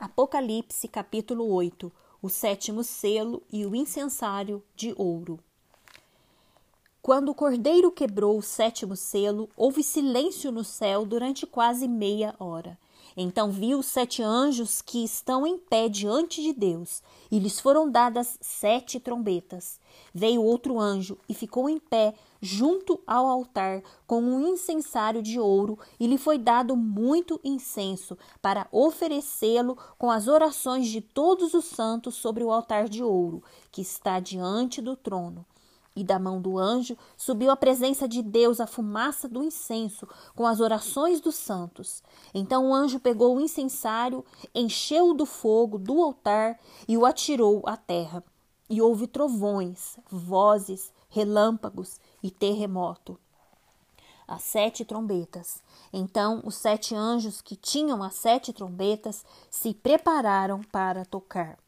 Apocalipse capítulo 8 O sétimo selo e o incensário de ouro. Quando o cordeiro quebrou o sétimo selo, houve silêncio no céu durante quase meia hora. Então vi os sete anjos que estão em pé diante de Deus, e lhes foram dadas sete trombetas. Veio outro anjo e ficou em pé junto ao altar com um incensário de ouro, e lhe foi dado muito incenso para oferecê-lo com as orações de todos os santos sobre o altar de ouro que está diante do trono. E da mão do anjo subiu à presença de Deus a fumaça do incenso com as orações dos santos. Então o anjo pegou o incensário, encheu-o do fogo do altar e o atirou à terra. E houve trovões, vozes, relâmpagos e terremoto. As sete trombetas. Então os sete anjos que tinham as sete trombetas se prepararam para tocar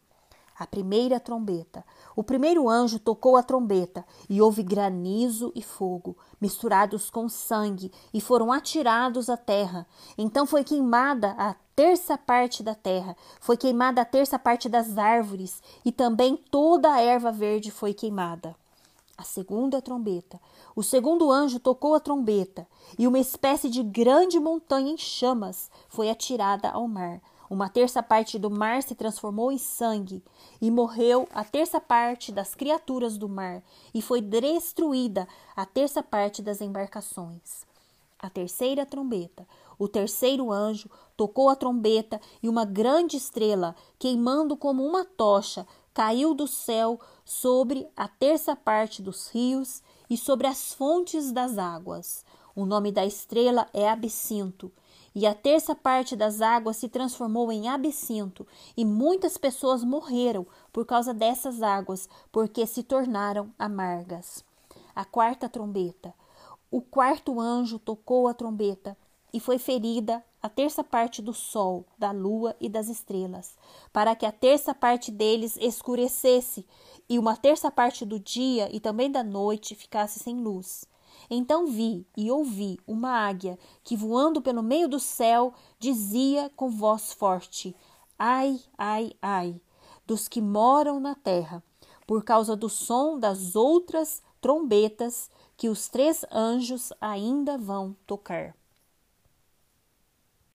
a primeira trombeta. O primeiro anjo tocou a trombeta e houve granizo e fogo, misturados com sangue, e foram atirados à terra. Então foi queimada a terça parte da terra, foi queimada a terça parte das árvores, e também toda a erva verde foi queimada. A segunda trombeta. O segundo anjo tocou a trombeta, e uma espécie de grande montanha em chamas foi atirada ao mar uma terça parte do mar se transformou em sangue, e morreu a terça parte das criaturas do mar, e foi destruída a terça parte das embarcações. A terceira trombeta. O terceiro anjo tocou a trombeta, e uma grande estrela, queimando como uma tocha, caiu do céu sobre a terça parte dos rios e sobre as fontes das águas. O nome da estrela é Absinto e a terça parte das águas se transformou em absinto, e muitas pessoas morreram por causa dessas águas, porque se tornaram amargas. A quarta trombeta. O quarto anjo tocou a trombeta, e foi ferida a terça parte do sol, da lua e das estrelas, para que a terça parte deles escurecesse, e uma terça parte do dia e também da noite ficasse sem luz. Então vi e ouvi uma águia que, voando pelo meio do céu, dizia com voz forte: Ai, ai, ai, dos que moram na terra, por causa do som das outras trombetas que os três anjos ainda vão tocar.